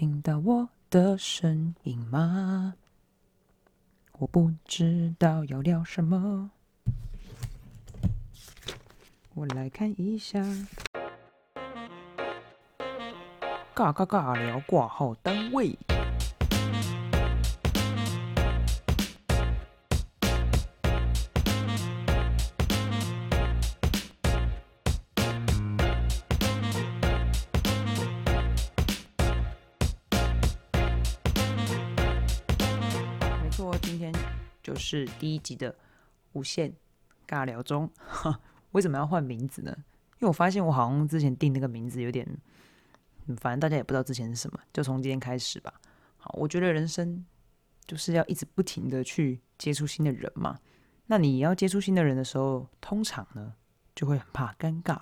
听到我的声音吗？我不知道要聊什么，我来看一下。尬尬尬聊挂号单位。是第一集的无限尬聊中。为什么要换名字呢？因为我发现我好像之前定那个名字有点，反正大家也不知道之前是什么，就从今天开始吧。好，我觉得人生就是要一直不停的去接触新的人嘛。那你要接触新的人的时候，通常呢就会很怕尴尬。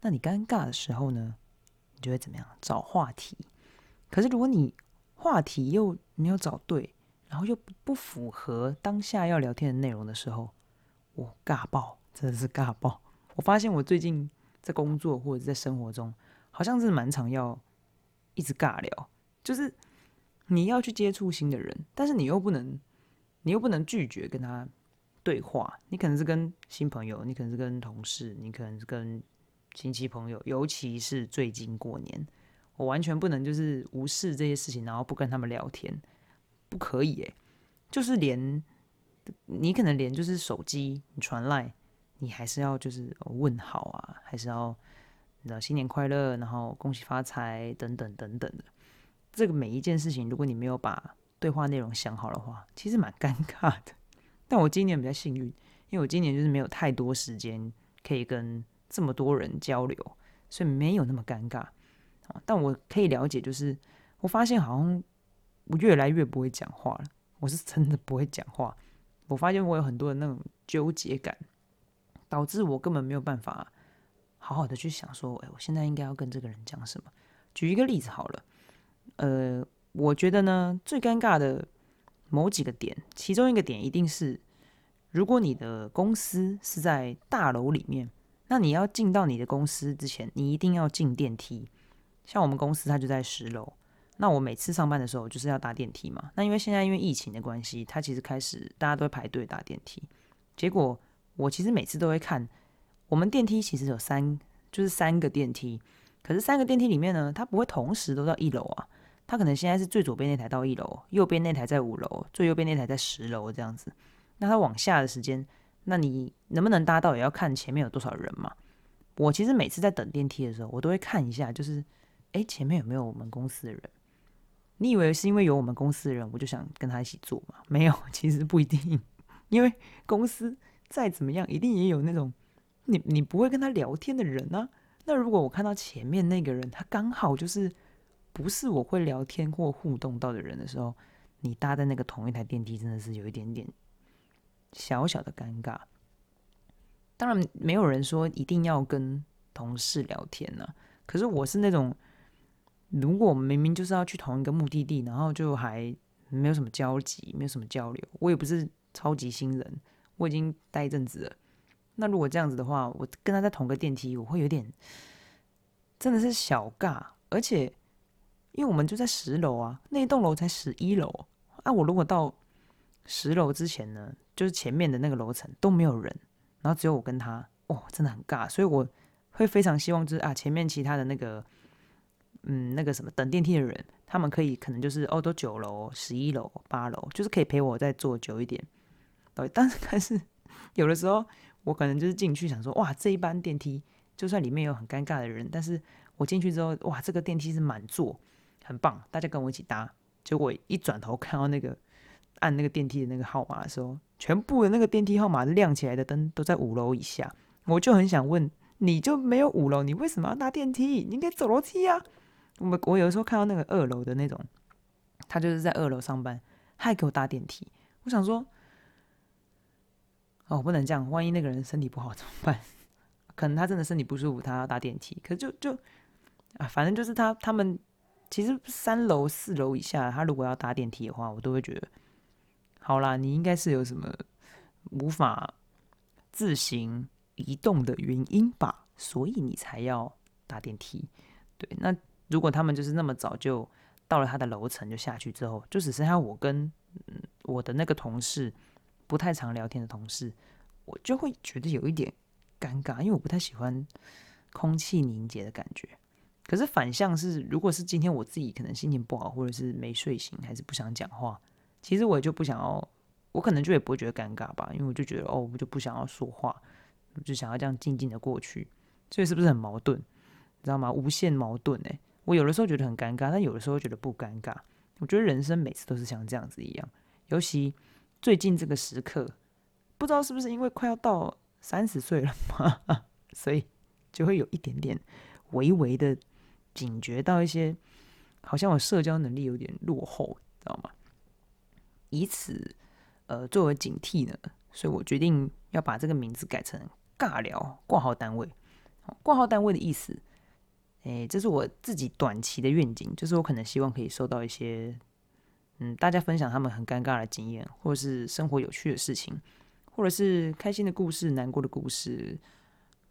那你尴尬的时候呢，你就会怎么样？找话题。可是如果你话题又没有找对，然后又不符合当下要聊天的内容的时候，我尬爆，真的是尬爆。我发现我最近在工作或者在生活中，好像是蛮常要一直尬聊，就是你要去接触新的人，但是你又不能，你又不能拒绝跟他对话。你可能是跟新朋友，你可能是跟同事，你可能是跟亲戚朋友，尤其是最近过年，我完全不能就是无视这些事情，然后不跟他们聊天，不可以诶、就是连你可能连就是手机传来，你还是要就是问好啊，还是要你知道新年快乐，然后恭喜发财等等等等的。这个每一件事情，如果你没有把对话内容想好的话，其实蛮尴尬的。但我今年比较幸运，因为我今年就是没有太多时间可以跟这么多人交流，所以没有那么尴尬。啊但我可以了解，就是我发现好像我越来越不会讲话了。我是真的不会讲话。我发现我有很多的那种纠结感，导致我根本没有办法好好的去想说，哎，我现在应该要跟这个人讲什么。举一个例子好了，呃，我觉得呢，最尴尬的某几个点，其中一个点一定是，如果你的公司是在大楼里面，那你要进到你的公司之前，你一定要进电梯。像我们公司它就在十楼，那我每次上班的时候就是要搭电梯嘛。那因为现在因为疫情的关系，它其实开始大家都会排队搭电梯。结果我其实每次都会看，我们电梯其实有三，就是三个电梯。可是三个电梯里面呢，它不会同时都到一楼啊。它可能现在是最左边那台到一楼，右边那台在五楼，最右边那台在十楼这样子。那它往下的时间，那你能不能搭到也要看前面有多少人嘛。我其实每次在等电梯的时候，我都会看一下，就是诶，前面有没有我们公司的人？你以为是因为有我们公司的人，我就想跟他一起做吗？没有，其实不一定。因为公司再怎么样，一定也有那种你你不会跟他聊天的人呢、那如果我看到前面那个人，他刚好就是不是我会聊天或互动到的人的时候，你搭在那个同一台电梯，真的是有一点点小小的尴尬。当然，没有人说一定要跟同事聊天呢、可是我是那种，如果明明就是要去同一个目的地，然后就还没有什么交集，没有什么交流，我也不是超级新人，我已经待一阵子了。那如果这样子的话，我跟他在同个电梯，我会有点真的是小尬，而且因为我们就在十楼啊，那一栋楼才十一楼。啊，我如果到十楼之前呢，就是前面的那个楼层都没有人，然后只有我跟他，哦，真的很尬，所以我会非常希望就是啊，前面其他的那个，嗯，那个什么等电梯的人，他们可以可能就是哦，都九楼、十一楼、八楼，就是可以陪我再坐久一点。对，但是 但是有的时候我可能就是进去想说，哇，这一班电梯就算里面有很尴尬的人，但是我进去之后，哇，这个电梯是满座，很棒，大家跟我一起搭。结果一转头看到那个按那个电梯的那个号码的时候，全部的那个电梯号码亮起来的灯都在五楼以下，我就很想问，你就没有五楼，你为什么要搭电梯？你应该走楼梯啊！我我有的时候看到那个二楼的那种，他就是在二楼上班，他还给我搭电梯，我想说，哦，不能这样，万一那个人身体不好 怎么办？可能他真的身体不舒服，他要搭电梯，可就就啊，反正就是他他们其实三楼四楼以下，他如果要搭电梯的话，我都会觉得，好啦，你应该是有什么无法自行移动的原因吧，所以你才要搭电梯。对，那如果他们就是那么早就到了他的楼层就下去之后，就只剩下我跟我的那个同事，不太常聊天的同事，我就会觉得有一点尴尬，因为我不太喜欢空气凝结的感觉。可是反向是，如果是今天我自己可能心情不好，或者是没睡醒，还是不想讲话，其实我也就不想要，我可能就也不会觉得尴尬吧，因为我就觉得哦，我就不想要说话，我就想要这样静静的过去。所以是不是很矛盾？你知道吗？无限矛盾哎！我有的时候觉得很尴尬，但有的时候觉得不尴尬。我觉得人生每次都是像这样子一样，尤其最近这个时刻，不知道是不是因为快要到三十岁了嘛，所以就会有一点点微微的。警觉到一些，好像我社交能力有点落后，知道吗？以此呃作为警惕呢，所以我决定要把这个名字改成“尬聊挂号单位”。挂号单位的意思，诶，这是我自己短期的愿景，就是我可能希望可以收到一些，嗯，大家分享他们很尴尬的经验，或者是生活有趣的事情，或者是开心的故事、难过的故事，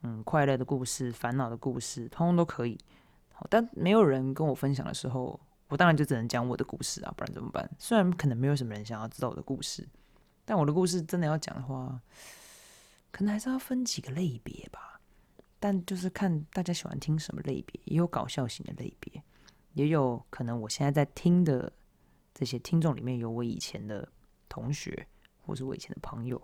嗯，快乐的故事、烦恼的故事，通通都可以。好但没有人跟我分享的时候，我当然就只能讲我的故事啊，不然怎么办？虽然可能没有什么人想要知道我的故事，但我的故事真的要讲的话，可能还是要分几个类别吧。但就是看大家喜欢听什么类别，也有搞笑型的类别，也有可能我现在在听的这些听众里面有我以前的同学，或是我以前的朋友。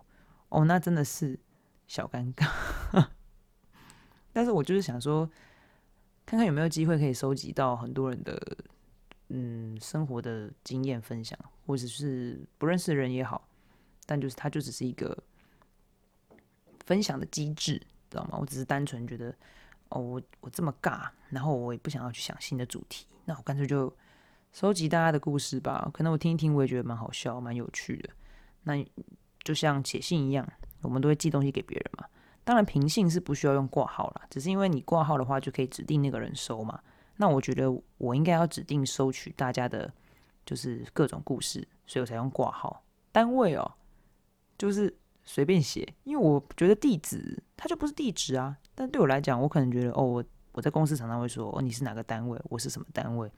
哦，那真的是小尴尬。但是我就是想说。看看有没有机会可以收集到很多人的嗯生活的经验分享，或者是不认识的人也好，但就是它就只是一个分享的机制，知道吗？我只是单纯觉得哦，我我这么尬，然后我也不想要去想新的主题，那我干脆就收集大家的故事吧。可能我听一听，我也觉得蛮好笑、蛮有趣的。那就像写信一样，我们都会寄东西给别人嘛。当然，平信是不需要用挂号了，只是因为你挂号的话，就可以指定那个人收嘛。那我觉得我应该要指定收取大家的，就是各种故事，所以我才用挂号。单位哦，就是随便写，因为我觉得地址它就不是地址啊。但对我来讲，我可能觉得哦，我我在公司常常会说哦，你是哪个单位，我是什么单位，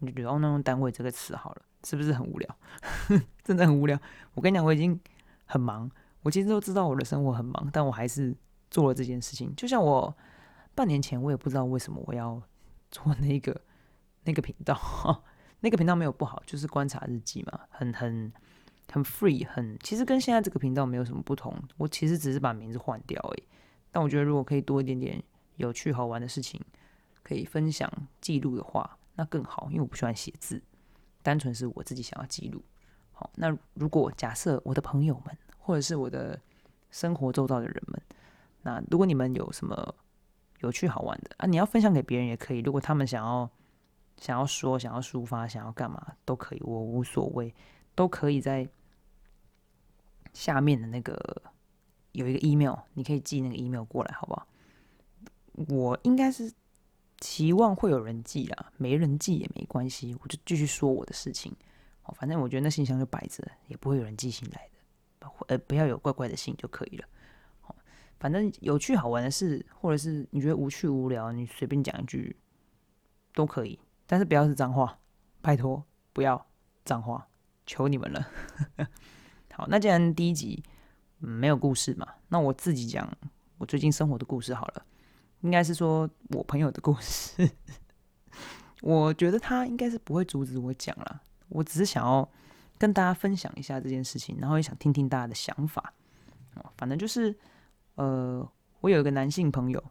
你就觉得哦，那用单位这个词好了，是不是很无聊？真的很无聊。我跟你讲，我已经很忙，我其实都知道我的生活很忙，但我还是。做了这件事情，就像我半年前，我也不知道为什么我要做那个那个频道，那个频道没有不好，就是观察日记嘛，很很很 free，很其实跟现在这个频道没有什么不同，我其实只是把名字换掉而已。但我觉得如果可以多一点点有趣好玩的事情可以分享记录的话，那更好，因为我不喜欢写字，单纯是我自己想要记录。好，那如果假设我的朋友们或者是我的生活周遭的人们。那如果你们有什么有趣好玩的啊，你要分享给别人也可以。如果他们想要想要说、想要抒发、想要干嘛都可以，我无所谓，都可以在下面的那个有一个 email，你可以寄那个 email 过来，好不好？我应该是期望会有人寄啦，没人寄也没关系，我就继续说我的事情。哦，反正我觉得那信箱就摆着，也不会有人寄信来的，呃，不要有怪怪的信就可以了。反正有趣好玩的事，或者是你觉得无趣无聊，你随便讲一句都可以，但是不要是脏话，拜托不要脏话，求你们了。好，那既然第一集没有故事嘛，那我自己讲我最近生活的故事好了，应该是说我朋友的故事。我觉得他应该是不会阻止我讲了，我只是想要跟大家分享一下这件事情，然后也想听听大家的想法。反正就是。呃，我有一个男性朋友，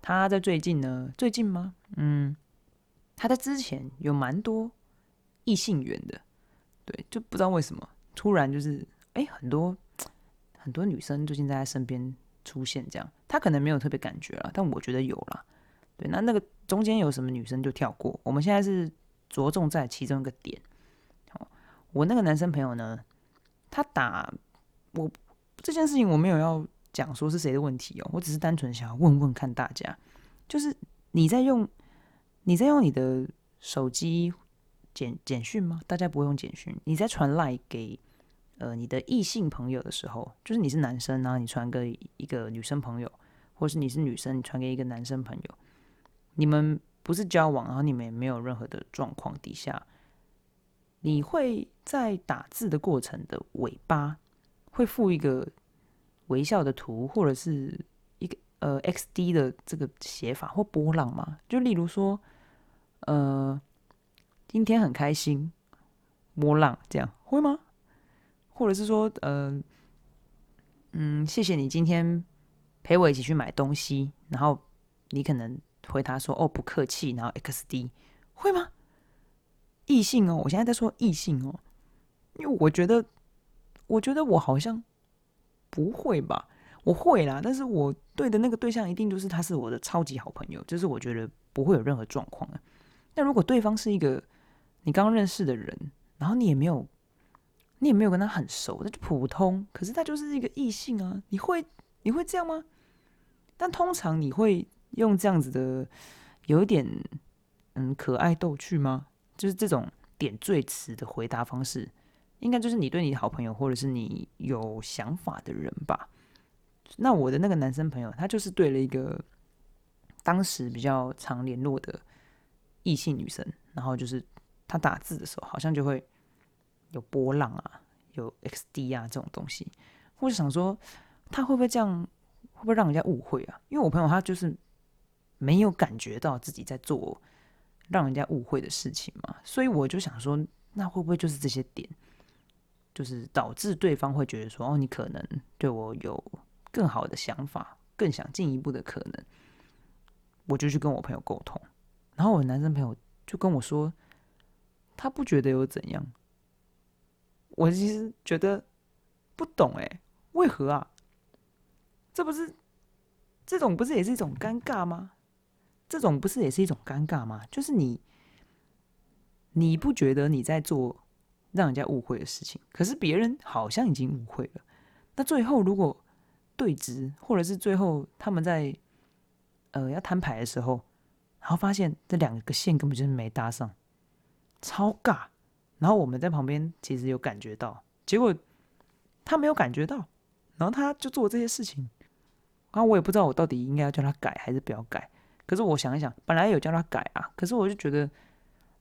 他在最近呢，最近吗？嗯，他在之前有蛮多异性缘的，对，就不知道为什么突然就是，哎，很多很多女生最近在他身边出现，这样他可能没有特别感觉了，但我觉得有了。对，那那个中间有什么女生就跳过，我们现在是着重在其中一个点。好，我那个男生朋友呢，他打我这件事情，我没有要。讲说是谁的问题哦？我只是单纯想要问问看大家，就是你在用你在用你的手机简简讯吗？大家不会用简讯。你在传赖给呃你的异性朋友的时候，就是你是男生啊，你传给一个女生朋友，或是你是女生，你传给一个男生朋友，你们不是交往，然后你们也没有任何的状况底下，你会在打字的过程的尾巴会附一个微笑的图，或者是一个呃 X D 的这个写法或波浪吗？就例如说，呃，今天很开心，波浪这样会吗？或者是说，呃，嗯，谢谢你今天陪我一起去买东西，然后你可能回答说哦不客气，然后 X D 会吗？异性哦，我现在在说异性哦，因为我觉得，我觉得我好像不会吧，我会啦，但是我对的那个对象一定就是他是我的超级好朋友，就是我觉得不会有任何状况的。那如果对方是一个你刚认识的人，然后你也没有。你也没有跟他很熟，那就普通。可是他就是一个异性啊，你会你会这样吗？但通常你会用这样子的，有一点嗯可爱逗趣吗？就是这种点缀词的回答方式，应该就是你对你的好朋友或者是你有想法的人吧。那我的那个男生朋友，他就是对了一个当时比较常联络的异性女生，然后就是他打字的时候，好像就会。有波浪啊，有 X D 啊这种东西，我就想说，他会不会这样，会不会让人家误会啊？因为我朋友他就是没有感觉到自己在做让人家误会的事情嘛，所以我就想说，那会不会就是这些点，就是导致对方会觉得说，哦，你可能对我有更好的想法，更想进一步的可能，我就去跟我朋友沟通，然后我男生朋友就跟我说，他不觉得有怎样。我其实觉得不懂哎，为何啊？这不是这种不是也是一种尴尬吗？这种不是也是一种尴尬吗？就是你你不觉得你在做让人家误会的事情，可是别人好像已经误会了。那最后如果对峙，或者是最后他们在呃要摊牌的时候，然后发现这两个线根本就是没搭上，超尬。然后我们在旁边其实有感觉到，结果他没有感觉到，然后他就做这些事情，然后我也不知道我到底应该要叫他改还是不要改。可是我想一想，本来有叫他改啊，可是我就觉得，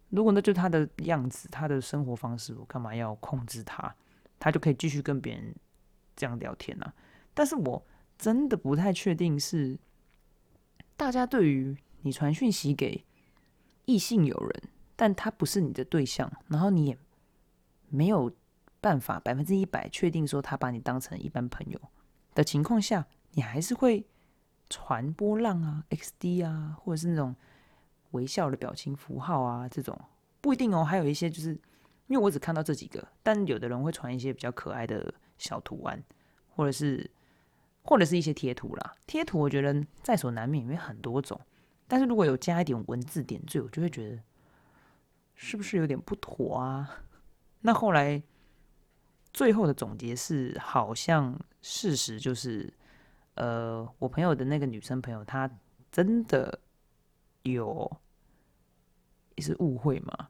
如果那就他的样子，他的生活方式，我干嘛要控制他？他就可以继续跟别人这样聊天啊。但是我真的不太确定是大家对于你传讯息给异性友人。但他不是你的对象，然后你也没有办法百分之一百确定说他把你当成一般朋友的情况下，你还是会传波浪啊、X D 啊，或者是那种微笑的表情符号啊，这种不一定哦。还有一些就是因为我只看到这几个，但有的人会传一些比较可爱的小图案，或者是或者是一些贴图啦。贴图我觉得在所难免，因为很多种，但是如果有加一点文字点缀，我就会觉得。是不是有点不妥啊？那后来最后的总结是，好像事实就是，呃，我朋友的那个女生朋友，她真的有也是误会嘛？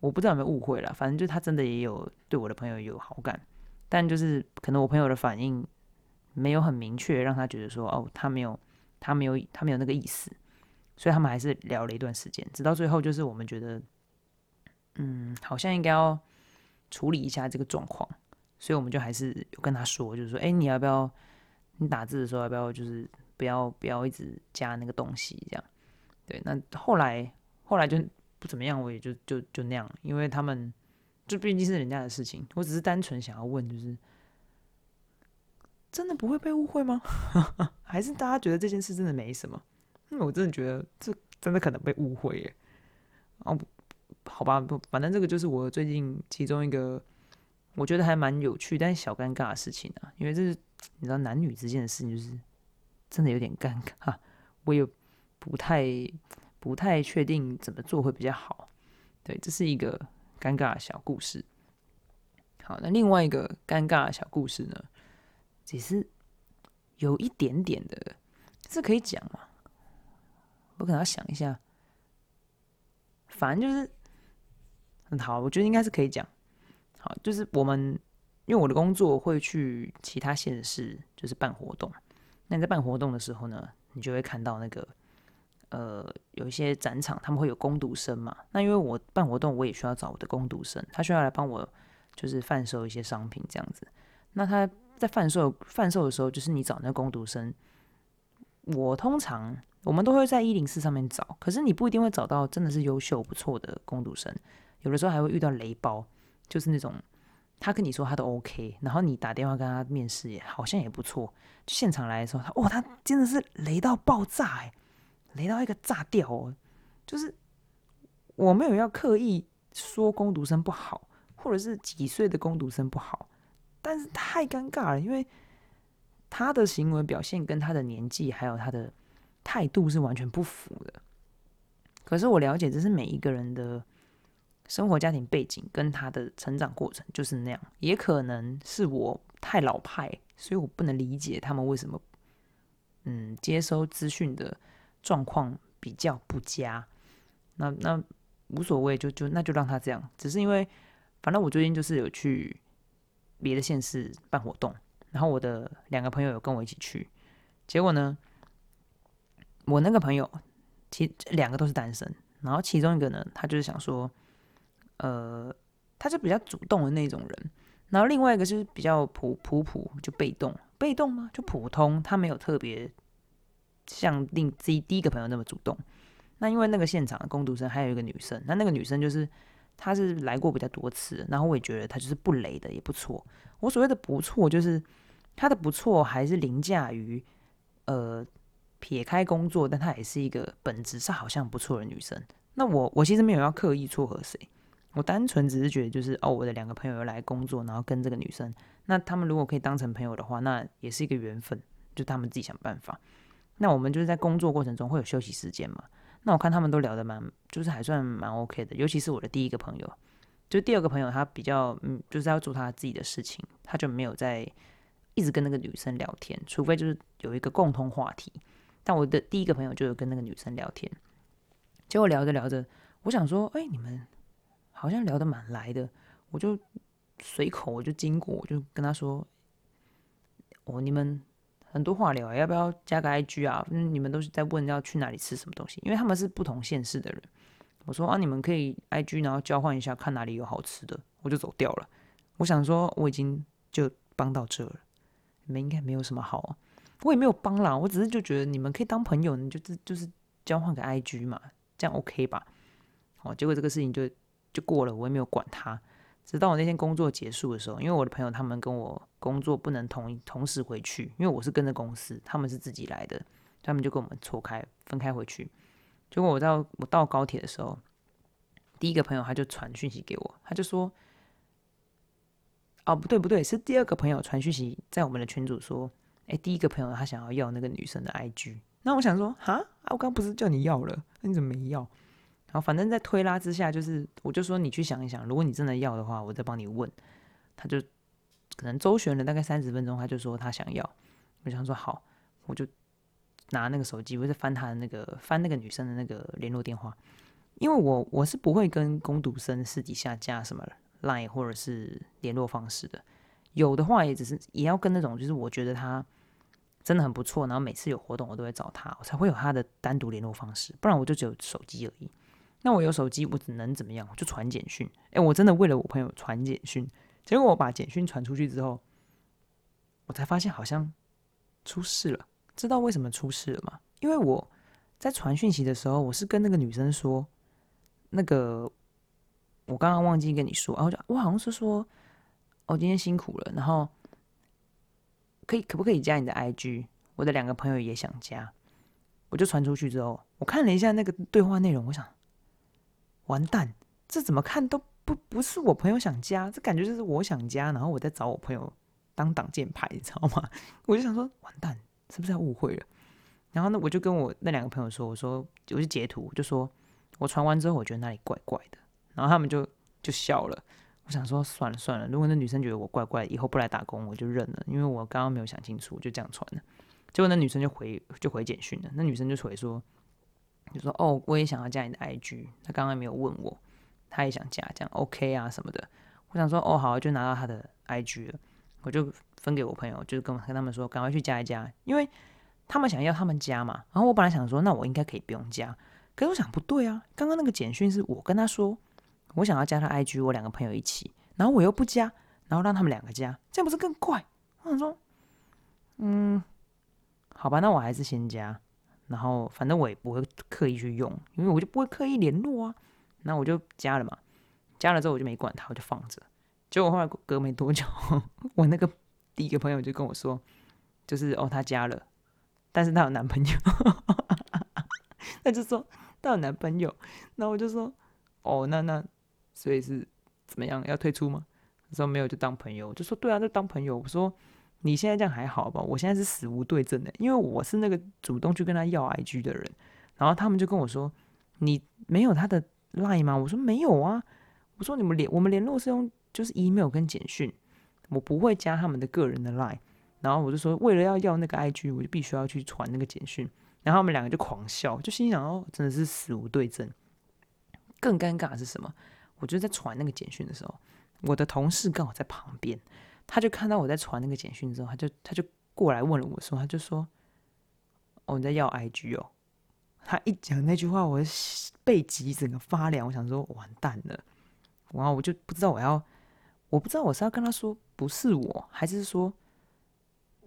我不知道有没有误会了，反正就她真的也有对我的朋友有好感，但就是可能我朋友的反应没有很明确，让他觉得说，哦，他没有，他没有，他没有那个意思，所以他们还是聊了一段时间，直到最后就是我们觉得。嗯，好像应该要处理一下这个状况，所以我们就还是有跟他说，就是说，哎，你要不要你打字的时候要不要就是不要不要一直加那个东西这样？对，那后来后来就不怎么样，我也就就就那样，因为他们就毕竟是人家的事情，我只是单纯想要问，就是真的不会被误会吗？还是大家觉得这件事真的没什么？因为我真的觉得这真的可能被误会耶，哦。好吧，不，反正这个就是我最近其中一个我觉得还蛮有趣但是小尴尬的事情啊，因为这是你知道男女之间的事情，就是真的有点尴尬，我也不太不太确定怎么做会比较好。对，这是一个尴尬的小故事。好，那另外一个尴尬的小故事呢，只是有一点点的，这可以讲吗？我可能要想一下，反正就是。很好，我觉得应该是可以讲。好，就是我们因为我的工作会去其他县市，就是办活动。那你在办活动的时候呢，你就会看到那个呃有一些展场他们会有攻读生嘛，那因为我办活动我也需要找我的攻读生，他需要来帮我就是贩售一些商品这样子。那他在贩售贩售的时候，就是你找那个攻读生，我通常我们都会在一零四上面找，可是你不一定会找到真的是优秀不错的攻读生，有的时候还会遇到雷包，就是那种。他跟你说他都 OK，然后你打电话跟他面试也好像也不错。现场来的时候，他哇，他真的是雷到爆炸哎，雷到一个炸掉哦。就是我没有要刻意说攻读生不好，或者是几岁的攻读生不好，但是太尴尬了，因为他的行为表现跟他的年纪还有他的态度是完全不符的。可是我了解，这是每一个人的。生活家庭背景跟他的成长过程就是那样，也可能是我太老派，所以我不能理解他们为什么，嗯，接收资讯的状况比较不佳。那那无所谓，就就那就让他这样。只是因为，反正我最近就是有去别的县市办活动，然后我的两个朋友有跟我一起去，结果呢，我那个朋友其两个都是单身，然后其中一个呢，他就是想说。呃，他是比较主动的那种人，然后另外一个就是比较普普普，就被动，被动吗？就普通，他没有特别像另自己第一个朋友那么主动。那因为那个现场的攻读生还有一个女生，那那个女生就是她是来过比较多次，然后我也觉得她就是不雷的，也不错。我所谓的不错，就是她的不错还是凌驾于呃撇开工作，但她也是一个本质上好像不错的女生。那我我其实没有要刻意撮合谁。我单纯只是觉得，就是哦，我的两个朋友又来工作，然后跟这个女生，那他们如果可以当成朋友的话，那也是一个缘分，就他们自己想办法。那我们就是在工作过程中会有休息时间嘛？那我看他们都聊得蛮，就是还算蛮 OK 的。尤其是我的第一个朋友，就第二个朋友，他比较嗯，就是要做他自己的事情，他就没有在一直跟那个女生聊天，除非就是有一个共同话题。但我的第一个朋友就有跟那个女生聊天，结果聊着聊着，我想说，哎，你们。好像聊得蛮来的，我就随口我就经过，我就跟他说：“哦，你们很多话聊，要不要加个 IG 啊？嗯，你们都是在问要去哪里吃什么东西，因为他们是不同县市的人。”我说：“啊，你们可以 IG，然后交换一下，看哪里有好吃的。”我就走掉了。我想说，我已经就帮到这了，你们应该没有什么好，我也没有帮啦，我只是就觉得你们可以当朋友，你就是就是交换个 IG 嘛，这样 OK 吧？哦，结果这个事情就。就过了，我也没有管他。直到我那天工作结束的时候，因为我的朋友他们跟我工作不能同同时回去，因为我是跟着公司，他们是自己来的，他们就跟我们错开分开回去。结果我到我到高铁的时候，第一个朋友他就传讯息给我，他就说：“哦，不对不对，是第二个朋友传讯息在我们的群组说，哎，第一个朋友他想要要那个女生的 IG。那我想说，哈啊，我刚不是叫你要了，那你怎么没要？”然后反正，在推拉之下，就是我就说你去想一想，如果你真的要的话，我再帮你问。他就可能周旋了大概三十分钟，他就说他想要。我想说好，我就拿那个手机，我在翻他的那个翻那个女生的那个联络电话，因为我我是不会跟攻读生私底下加什么 line 或者是联络方式的，有的话也只是也要跟那种就是我觉得他真的很不错，然后每次有活动我都会找他，我才会有他的单独联络方式，不然我就只有手机而已。那我有手机，我只能怎么样？就传简讯。哎，我真的为了我朋友传简讯，结果我把简讯传出去之后，我才发现好像出事了。知道为什么出事了吗？因为我在传讯息的时候，我是跟那个女生说，那个我刚刚忘记跟你说，然后就我好像是说，哦，今天辛苦了，然后可以可不可以加你的 IG？我的两个朋友也想加，我就传出去之后，我看了一下那个对话内容，我想。完蛋，这怎么看都不不是我朋友想加，这感觉就是我想加，然后我在找我朋友当挡箭牌，你知道吗？我就想说，完蛋，是不是要误会了？然后呢，我就跟我那两个朋友说，我说我就截图，就说我传完之后，我觉得那里怪怪的，然后他们就就笑了。我想说，算了算了，如果那女生觉得我怪怪，以后不来打工，我就认了，因为我刚刚没有想清楚，就这样传了。结果那女生就回就回简讯了，那女生就回说。就说哦，我也想要加你的 IG，他刚刚没有问我，他也想加，这样 OK 啊什么的。我想说哦好，就拿到他的 IG 了，我就分给我朋友，就是跟跟他们说，赶快去加一加，因为他们想要他们加嘛，然后我本来想说，那我应该可以不用加，可是我想不对啊，刚刚那个简讯是我跟他说，我想要加他 IG，我两个朋友一起，然后我又不加，然后让他们两个加，这样不是更怪？我想说，嗯，好吧，那我还是先加，然后反正我也不会刻意去用，因为我就不会刻意联络啊，那我就加了嘛，加了之后我就没管他，我就放着，结果后来隔没多久，我那个第一个朋友就跟我说，就是哦，他加了。但是她有男朋友，她就说她有男朋友，然后我就说哦，那那所以是怎么样要退出吗？她说没有，就当朋友。我就说对啊，就当朋友。我说你现在这样还好吧？我现在是死无对证的，因为我是那个主动去跟他要 IG 的人。然后他们就跟我说你没有他的 line 吗？我说没有啊。我说你们联我们联络是用就是 email 跟简讯，我不会加他们的个人的 line。然后我就说，为了要要那个 IG，我就必须要去传那个简讯。然后他们两个就狂笑，就心想哦，真的是死无对证。更尴尬的是什么？我就在传那个简讯的时候，我的同事刚好在旁边，他就看到我在传那个简讯之后，他就他就过来问了我说，他就说：“哦，你在要 IG 哦？”他一讲那句话，我背脊整个发凉。我想说，完蛋了。然后我就不知道我要，我不知道我是要跟他说不是我，还是说。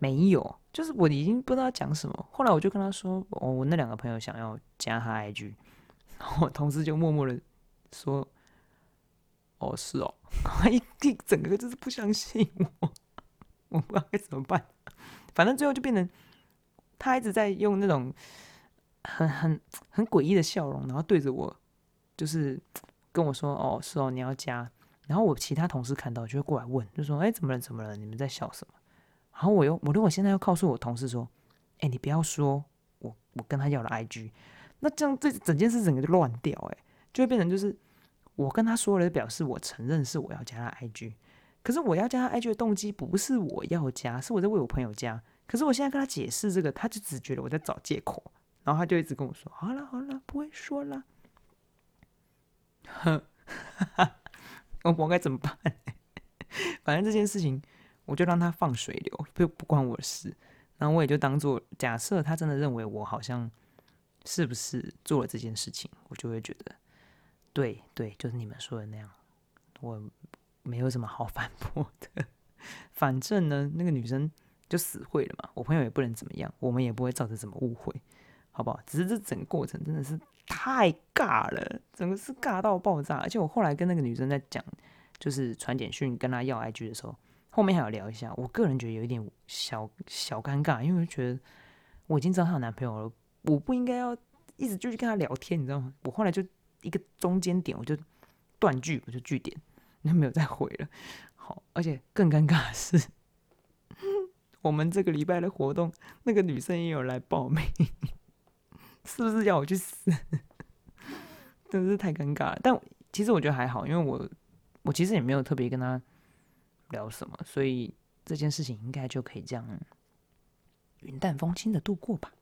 没有，就是我已经不知道讲什么。后来我就跟他说：“哦，我那两个朋友想要加他 IG。”然后我同事就默默的说：“哦，是哦。”他 一一整个就是不相信我，我不知道该怎么办。反正最后就变成他一直在用那种很很很诡异的笑容，然后对着我，就是跟我说：“哦，是哦，你要加。”然后我其他同事看到就会过来问，就说：“哎，怎么了？怎么了？你们在笑什么？”然后我又，我如果现在要告诉我同事说，哎，你不要说我我跟他要了 IG，那这样这整件事整个就乱掉，哎，就会变成就是我跟他说了，表示我承认是我要加他 IG，可是我要加他 IG 的动机不是我要加，是我在为我朋友加，可是我现在跟他解释这个，他就只觉得我在找借口，然后他就一直跟我说，好了好了，不会说了，哼，我该怎么办？反正这件事情。我就让他放水流，不不关我的事。然后我也就当做假设，他真的认为我好像是不是做了这件事情，我就会觉得，对对，就是你们说的那样，我没有什么好反驳的。反正呢，那个女生就死会了嘛，我朋友也不能怎么样，我们也不会造成什么误会，好不好？只是这整个过程真的是太尬了，整个是尬到爆炸。而且我后来跟那个女生在讲，就是传简讯跟她要 IG 的时候。后面还要聊一下，我个人觉得有一点小小尴尬，因为我觉得我已经知道她有男朋友了，我不应该要一直就去跟她聊天，你知道吗？我后来就一个中间点，我就断句，我就句点，就没有再回了。好，而且更尴尬的是，我们这个礼拜的活动，那个女生也有来报名，是不是要我去死？真是太尴尬了。但其实我觉得还好，因为我我其实也没有特别跟她。聊什么？所以这件事情应该就可以这样云淡风轻的度过吧。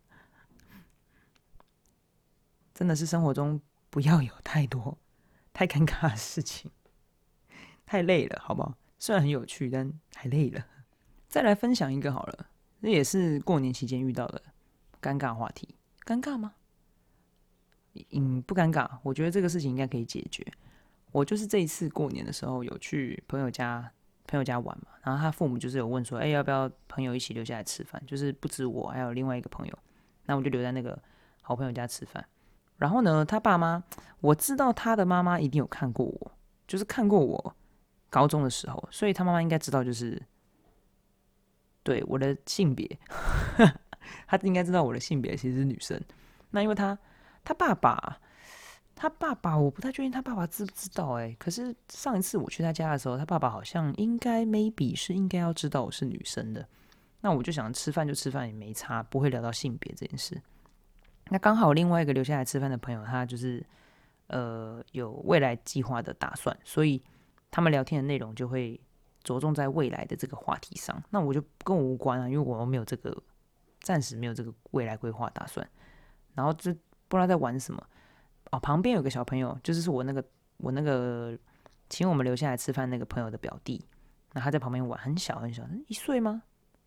真的是生活中不要有太多太尴尬的事情，太累了，好不好？虽然很有趣，但太累了。再来分享一个好了，这也是过年期间遇到的尴尬话题。尴尬吗？嗯，不尴尬。我觉得这个事情应该可以解决。我就是这一次过年的时候有去朋友家。朋友家玩嘛，然后他父母就是有问说，哎，要不要朋友一起留下来吃饭？就是不止我，还有另外一个朋友，那我就留在那个好朋友家吃饭。然后呢，他爸妈，我知道他的妈妈一定有看过我，就是看过我高中的时候，所以他妈妈应该知道，就是对我的性别，他应该知道我的性别其实是女生。那因为他他爸爸。他爸爸，我不太确定他爸爸知不知道哎。可是上一次我去他家的时候，他爸爸好像应该 maybe 是应该要知道我是女生的。那我就想吃饭就吃饭也没差，不会聊到性别这件事。那刚好另外一个留下来吃饭的朋友，他就是呃有未来计划的打算，所以他们聊天的内容就会着重在未来的这个话题上。那我就跟我无关啊，因为我没有这个，暂时没有这个未来规划打算。然后就不知道在玩什么。哦，旁边有个小朋友，就是是我那个我那个请我们留下来吃饭那个朋友的表弟，那他在旁边玩，很小很小，一岁吗？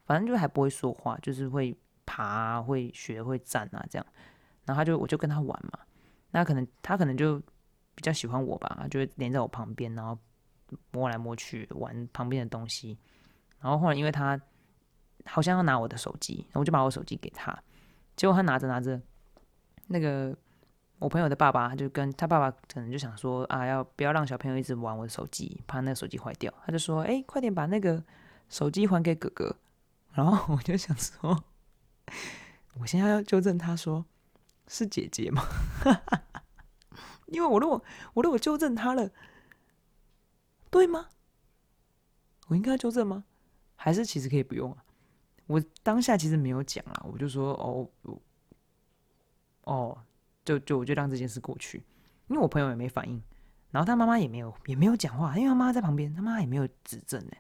反正就还不会说话，就是会爬、会学、会站啊这样。然后他就我就跟他玩嘛，那可能他可能就比较喜欢我吧，就会连在我旁边，然后摸来摸去玩旁边的东西。然后后来因为他好像要拿我的手机，我就把我手机给他，结果他拿着拿着，那个我朋友的爸爸就跟他爸爸可能就想说啊，要不要让小朋友一直玩我的手机，怕那个手机坏掉，他就说，哎，快点把那个手机还给哥哥。然后 我就想说，我现在要纠正他说是姐姐吗？因为我如果我如果纠正他了，对吗？我应该纠正吗？还是其实可以不用啊？我当下其实没有讲啊，我就说哦，哦，就就我就让这件事过去，因为我朋友也没反应，然后他妈妈也没有也没有讲话，因为他妈在旁边，他妈也没有指正呢。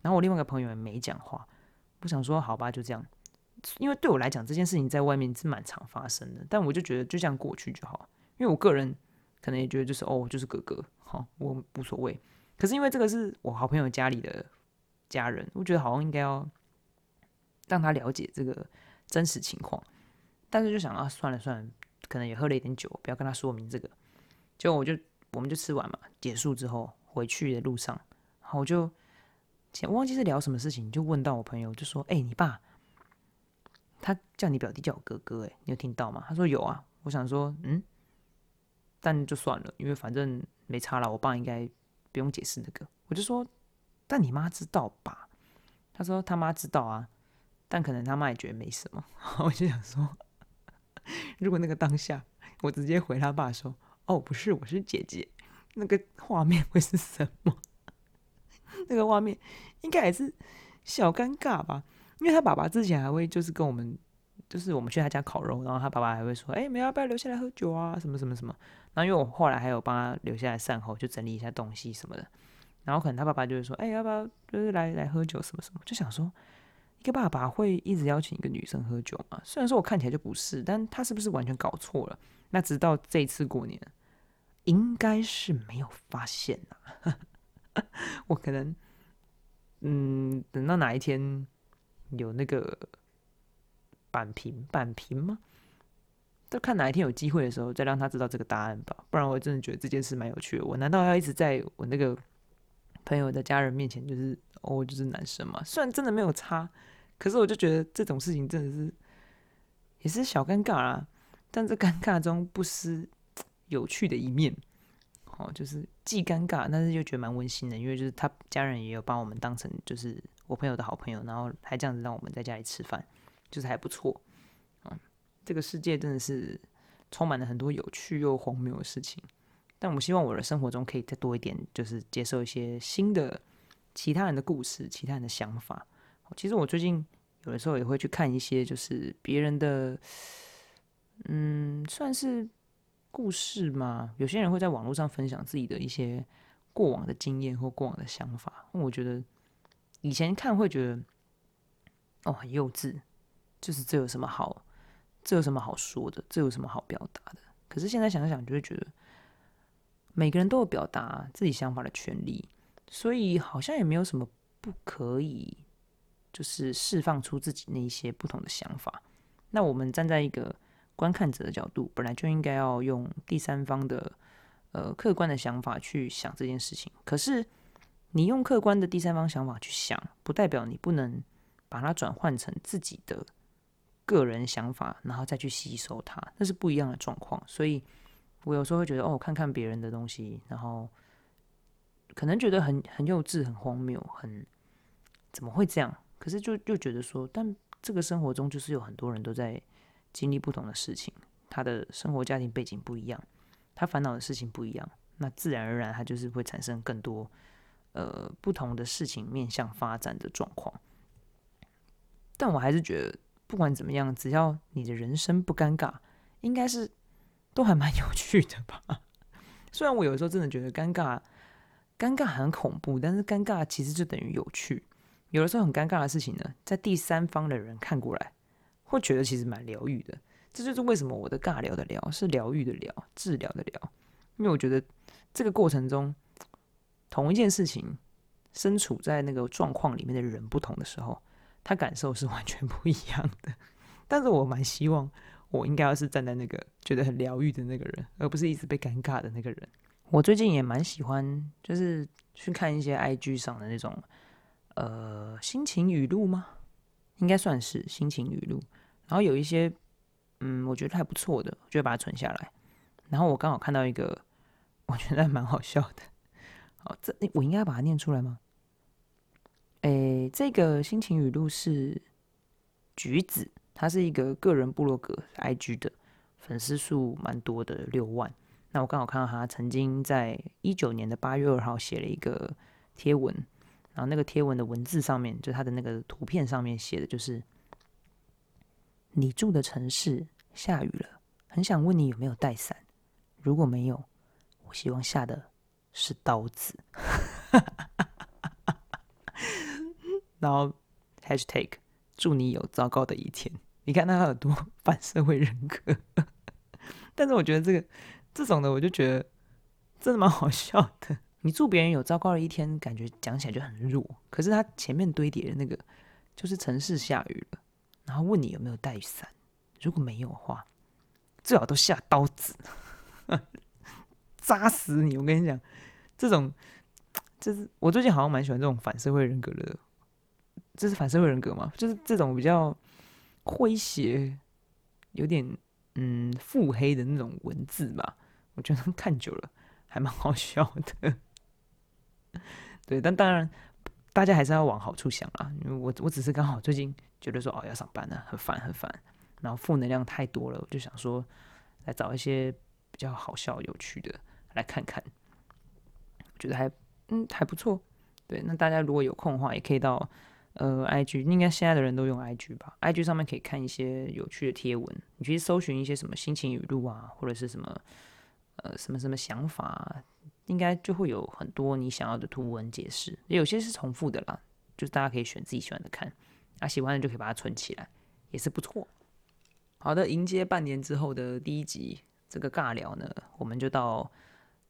然后我另外一个朋友也没讲话。不想说好吧，就这样，因为对我来讲这件事情在外面是蛮常发生的，但我就觉得就这样过去就好，因为我个人可能也觉得就是哦，就是哥哥，好，我无所谓。可是因为这个是我好朋友家里的家人，我觉得好像应该要让他了解这个真实情况，但是就想啊，算了算了，可能也喝了一点酒，不要跟他说明这个。结果我就我们就吃完嘛，结束之后回去的路上，然后我就。我忘记是聊什么事情，就问到我朋友，就说：“哎，你爸他叫你表弟叫我哥哥，哎，你有听到吗？”他说：“有啊。”我想说：“嗯，但就算了，因为反正没差了，我爸应该不用解释那个。”我就说：“但你妈知道吧？”他说：“他妈知道啊，但可能他妈也觉得没什么。”我就想说，如果那个当下我直接回他爸说：“哦，不是，我是姐姐。”那个画面会是什么？那个画面应该也是小尴尬吧，因为他爸爸之前还会就是跟我们，就是我们去他家烤肉，然后他爸爸还会说：“哎，没有，要不要留下来喝酒啊？什么什么什么。”然后因为我后来还有帮他留下来善后，就整理一下东西什么的。然后可能他爸爸就会说：“哎，要不要就是来来喝酒什么什么？”就想说，一个爸爸会一直邀请一个女生喝酒吗？虽然说我看起来就不是，但他是不是完全搞错了？那直到这一次过年，应该是没有发现啊。我可能，嗯，等到哪一天有那个板平板平吗？都看哪一天有机会的时候，再让他知道这个答案吧。不然我真的觉得这件事蛮有趣的。我难道要一直在我那个朋友的家人面前，就是哦，就是男生嘛？虽然真的没有差，可是我就觉得这种事情真的是也是小尴尬啦。但这尴尬中不失有趣的一面。哦，就是既尴尬，但是又觉得蛮温馨的，因为就是他家人也有把我们当成就是我朋友的好朋友，然后还这样子让我们在家里吃饭，就是还不错。嗯，这个世界真的是充满了很多有趣又荒谬的事情，但我希望我的生活中可以再多一点，就是接受一些新的其他人的故事、其他人的想法。其实我最近有的时候也会去看一些，就是别人的，嗯，算是。故事嘛，有些人会在网络上分享自己的一些过往的经验或过往的想法。我觉得以前看会觉得哦很幼稚，就是这有什么好，这有什么好说的，这有什么好表达的？可是现在想想，就会觉得每个人都有表达自己想法的权利，所以好像也没有什么不可以，就是释放出自己那一些不同的想法。那我们站在一个。观看者的角度本来就应该要用第三方的呃客观的想法去想这件事情，可是你用客观的第三方想法去想，不代表你不能把它转换成自己的个人想法，然后再去吸收它，那是不一样的状况。所以我有时候会觉得，哦，看看别人的东西，然后可能觉得很很幼稚、很荒谬、很怎么会这样？可是就就觉得说，但这个生活中就是有很多人都在。经历不同的事情，他的生活家庭背景不一样，他烦恼的事情不一样，那自然而然他就是会产生更多呃不同的事情面向发展的状况。但我还是觉得，不管怎么样，只要你的人生不尴尬，应该是都还蛮 有趣的吧。虽然我有时候真的觉得尴尬，尴尬很恐怖，但是尴尬其实就等于有趣。有的时候很尴尬的事情呢，在第三方的人看过来。会觉得其实蛮疗愈的，这就是为什么我的尬聊的聊是疗愈的疗，治疗的疗。因为我觉得这个过程中，同一件事情，身处在那个状况里面的人不同的时候，他感受是完全不一样的。但是我蛮希望我应该要是站在那个觉得很疗愈的那个人，而不是一直被尴尬的那个人。我最近也蛮喜欢，就是去看一些 IG 上的那种呃心情语录吗？应该算是心情语录。然后有一些嗯，我觉得还不错的，我就把它存下来。然后我刚好看到一个，我觉得蛮好笑的。好，这我应该把它念出来吗？诶，这个心情语录是橘子，他是一个个人部落格 IG 的，粉丝数蛮多的，六万。那我刚好看到他曾经在一九年的八月二号写了一个贴文，然后那个贴文的文字上面，就他的那个图片上面写的就是：你住的城市下雨了，很想问你有没有带伞。如果没有，我希望下的是刀子。然后 #hashtag 祝你有糟糕的一天。你看他有多反社会人格，但是我觉得这个这种的，我就觉得真的蛮好笑的。你祝别人有糟糕的一天，感觉讲起来就很弱。可是他前面堆叠的那个，就是城市下雨了，然后问你有没有带伞。如果没有的话，最好都下刀子。扎死你！我跟你讲，这种就是我最近好像蛮喜欢这种反社会人格的，这是反社会人格嘛？就是这种比较诙谐、有点嗯腹黑的那种文字吧。我觉得看久了还蛮好笑的。对，但当然大家还是要往好处想啊。我我只是刚好最近觉得说哦要上班了，很烦很烦，然后负能量太多了，我就想说来找一些。比较好笑、有趣的，来看看，我觉得还嗯还不错。对，那大家如果有空的话，也可以到呃 IG，应该现在的人都用 IG 吧？IG 上面可以看一些有趣的贴文，你去搜寻一些什么心情语录啊，或者是什么呃什么什么想法，应该就会有很多你想要的图文解释。也有些是重复的啦，就是大家可以选自己喜欢的看，啊喜欢的就可以把它存起来，也是不错。好的，迎接半年之后的第一集。这个尬聊呢，我们就到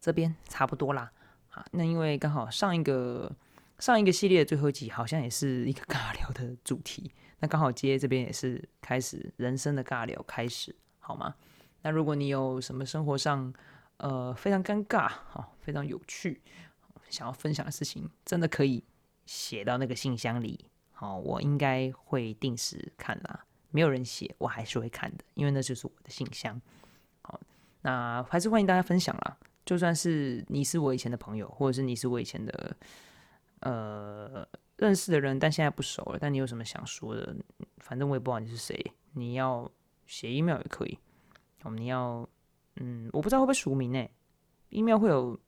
这边差不多啦。啊，那因为刚好上一个上一个系列的最后一集，好像也是一个尬聊的主题，那刚好接这边也是开始人生的尬聊开始，好吗？那如果你有什么生活上呃非常尴尬、好非常有趣想要分享的事情，真的可以写到那个信箱里，好，我应该会定时看啦。没有人写，我还是会看的，因为那就是我的信箱。好那还是欢迎大家分享啦，就算是你是我以前的朋友，或者是你是我以前的呃认识的人，但现在不熟了，但你有什么想说的，反正我也不知道你是谁，你要写 email 也可以。我们要嗯，我不知道会不会署名呢？email 会有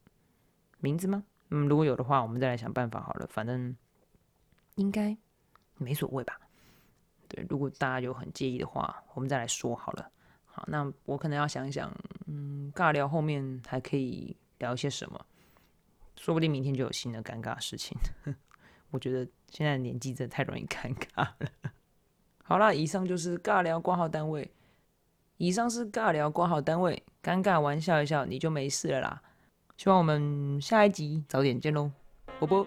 名字吗？嗯，如果有的话，我们再来想办法好了。反正应该没所谓吧。对，如果大家有很介意的话，我们再来说好了。好，那我可能要想一想，嗯，尬聊后面还可以聊一些什么？说不定明天就有新的尴尬事情。我觉得现在年纪真的太容易尴尬了。好啦，以上就是尬聊挂号单位。以上是尬聊挂号单位，尴尬玩笑一笑，你就没事了啦。希望我们下一集早点见喽，啵啵。